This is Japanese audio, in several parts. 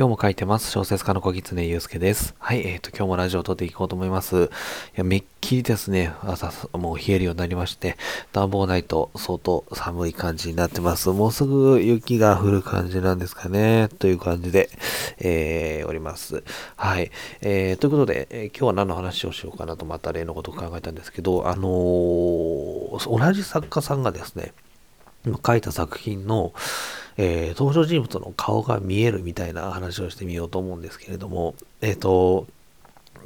今日も書いてます。小説家の小狐祐介です。はい、えっ、ー、と、今日もラジオを撮っていこうと思います。いや、めっきりですね、朝、もう冷えるようになりまして、暖房ないと相当寒い感じになってます。もうすぐ雪が降る感じなんですかね、という感じで、えー、おります。はい、えー、ということで、えー、今日は何の話をしようかなと、また例のことを考えたんですけど、あのー、同じ作家さんがですね、書いた作品の、えー、登場人物の顔が見えるみたいな話をしてみようと思うんですけれども、えっ、ー、と、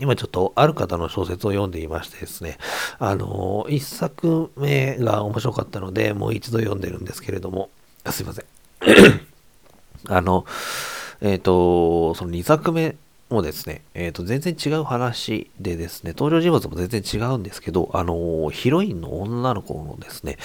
今ちょっとある方の小説を読んでいましてですね、あの、一作目が面白かったので、もう一度読んでるんですけれども、すいません。あの、えっ、ー、と、その2作目もですね、えっ、ー、と、全然違う話でですね、登場人物も全然違うんですけど、あのー、ヒロインの女の子のですね、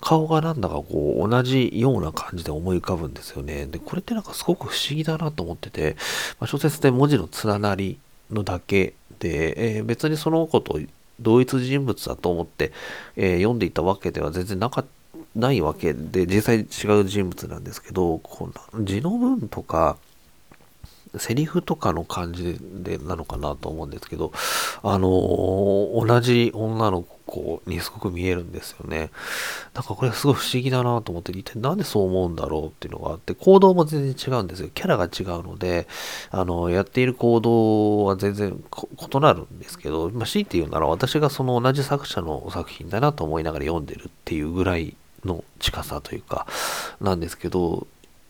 顔がなんだかこう、同じような感じで思い浮かぶんですよね。で、これってなんかすごく不思議だなと思ってて、まあ、小説で文字の連なりのだけで、えー、別にその子と同一人物だと思って、え読んでいたわけでは全然なかったないわけで、実際違う人物なんですけど、こう字の文とか、セリフとかの感じでなのかなと思うんですけど、あのー、同じ女の子にすごく見えるんですよね。なんかこれすごい不思議だなと思って、一体なんでそう思うんだろうっていうのがあって、行動も全然違うんですよ。キャラが違うので、あの、やっている行動は全然異なるんですけど、まあ、強いて言うなら私がその同じ作者の作品だなと思いながら読んでるっていうぐらいの近さというか、なんですけど、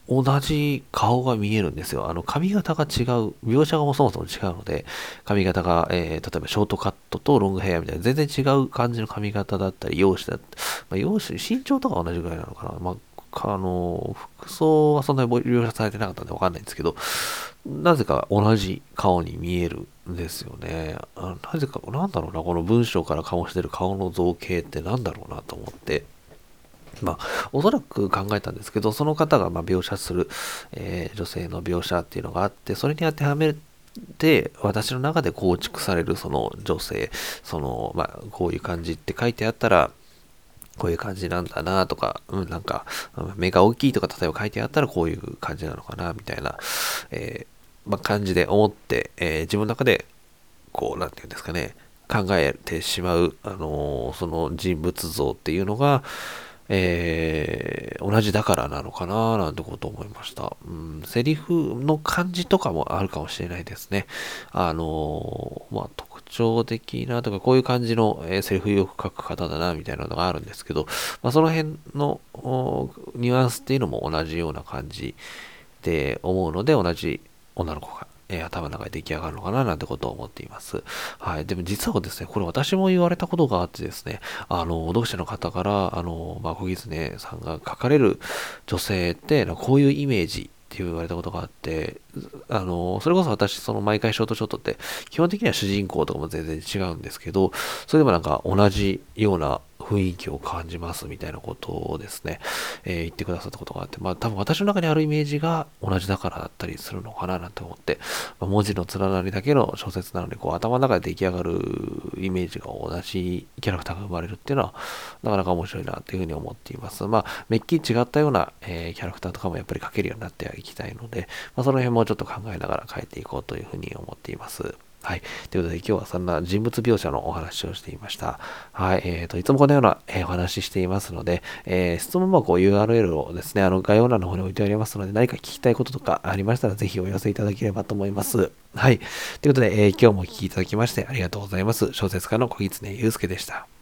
同じ顔が見えるんですよ。あの髪型が違う、描写がもそもそも違うので、髪型が、えー、例えばショートカットとロングヘアみたいな全然違う感じの髪型だったり、容姿だったり、まあ、容姿、身長とか同じぐらいなのかな。まああの、服装はそんなに描写されてなかったんでわかんないんですけど、なぜか同じ顔に見えるんですよね。なぜか、なんだろうな、この文章から醸してる顔の造形ってなんだろうなと思って、まあ、おそらく考えたんですけど、その方がま描写する、えー、女性の描写っていうのがあって、それに当てはめて、私の中で構築されるその女性、その、まあ、こういう感じって書いてあったら、こういう感じなんだなとか、うん、なんか、目が大きいとか、例えば書いてあったらこういう感じなのかな、みたいな、えー、まあ、感じで思って、えー、自分の中で、こう、なんていうんですかね、考えてしまう、あの、その人物像っていうのが、えー、同じだからなのかななんてこと思いました。うん、セリフの感じとかもあるかもしれないですね。あのー、まあ、特徴的なとか、こういう感じの、えー、セリフよく書く方だな、みたいなのがあるんですけど、まあ、その辺のニュアンスっていうのも同じような感じで思うので、同じ女の子がえー、頭の中で出来上がるのかななんてことを思っています。はい。でも実はですね、これ私も言われたことがあってですね、あの、読者の方から、あの、まあ、小狐さんが書かれる女性って、こういうイメージって言われたことがあって、あの、それこそ私、その毎回ショートショットって、基本的には主人公とかも全然違うんですけど、それでもなんか同じような雰囲気を感じますみたいなことをですね、えー、言ってくださったことがあって、まあ多分私の中にあるイメージが同じだからだったりするのかななんて思って、まあ、文字の連なりだけの小説なので、こう頭の中で出来上がるイメージが同じキャラクターが生まれるっていうのは、なかなか面白いなっていうふうに思っています。まあ、めっきり違ったような、えー、キャラクターとかもやっぱり描けるようになってはいきたいので、まあ、その辺もちょっと考えながら書いていこうというふうに思っています。はい。ということで今日はそんな人物描写のお話をしていました。はい。えっ、ー、と、いつもこのような、え、お話ししていますので、えー、質問箱 URL をですね、あの概要欄の方に置いてありますので、何か聞きたいこととかありましたら、ぜひお寄せいただければと思います。はい。ということで、え、今日もお聴きいただきましてありがとうございます。小説家の小狐祐介でした。